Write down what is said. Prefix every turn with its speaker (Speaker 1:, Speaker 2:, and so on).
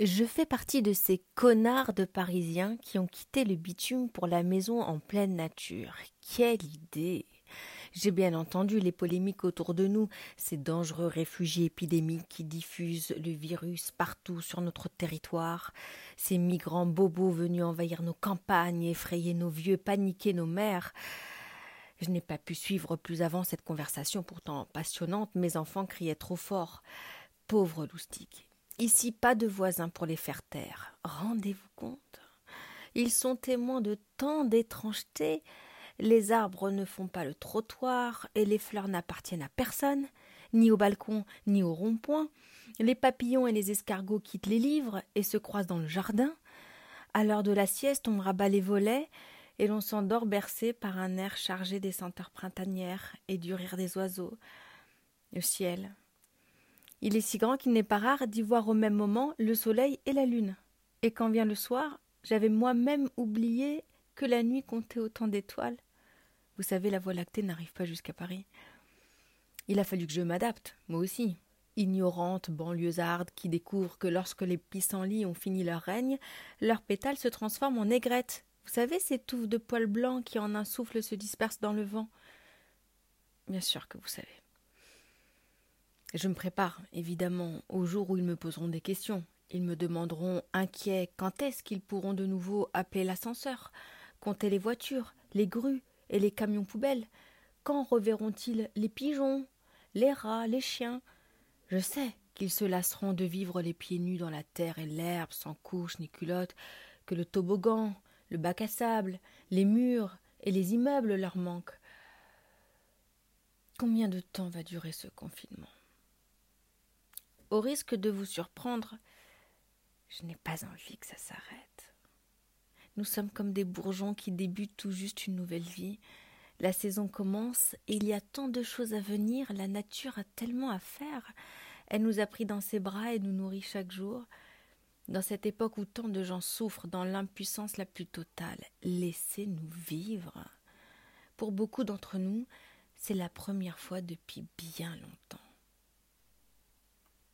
Speaker 1: Je fais partie de ces connards de Parisiens qui ont quitté le bitume pour la maison en pleine nature. Quelle idée j'ai bien entendu les polémiques autour de nous, ces dangereux réfugiés épidémiques qui diffusent le virus partout sur notre territoire, ces migrants bobos venus envahir nos campagnes, effrayer nos vieux, paniquer nos mères. Je n'ai pas pu suivre plus avant cette conversation pourtant passionnante, mes enfants criaient trop fort. Pauvres loustiques. Ici pas de voisins pour les faire taire. Rendez-vous compte. Ils sont témoins de tant d'étrangetés les arbres ne font pas le trottoir et les fleurs n'appartiennent à personne, ni au balcon ni au rond-point. Les papillons et les escargots quittent les livres et se croisent dans le jardin. À l'heure de la sieste, on rabat les volets et l'on s'endort bercé par un air chargé des senteurs printanières et du rire des oiseaux. Le ciel. Il est si grand qu'il n'est pas rare d'y voir au même moment le soleil et la lune. Et quand vient le soir, j'avais moi-même oublié que la nuit comptait autant d'étoiles. Vous savez, la voie lactée n'arrive pas jusqu'à Paris. Il a fallu que je m'adapte, moi aussi. Ignorante banlieusarde qui découvre que lorsque les pissenlits ont fini leur règne, leurs pétales se transforment en aigrettes. Vous savez, ces touffes de poils blancs qui en un souffle se dispersent dans le vent. Bien sûr que vous savez. Je me prépare, évidemment, au jour où ils me poseront des questions. Ils me demanderont, inquiets, quand est-ce qu'ils pourront de nouveau appeler l'ascenseur, compter les voitures, les grues, et les camions poubelles Quand reverront-ils les pigeons, les rats, les chiens? Je sais qu'ils se lasseront de vivre les pieds nus dans la terre et l'herbe, sans couche ni culotte, que le toboggan, le bac à sable, les murs et les immeubles leur manquent. Combien de temps va durer ce confinement? Au risque de vous surprendre, je n'ai pas envie que ça s'arrête. Nous sommes comme des bourgeons qui débutent tout juste une nouvelle vie. La saison commence et il y a tant de choses à venir, la nature a tellement à faire. Elle nous a pris dans ses bras et nous nourrit chaque jour. Dans cette époque où tant de gens souffrent dans l'impuissance la plus totale, laissez-nous vivre. Pour beaucoup d'entre nous, c'est la première fois depuis bien longtemps.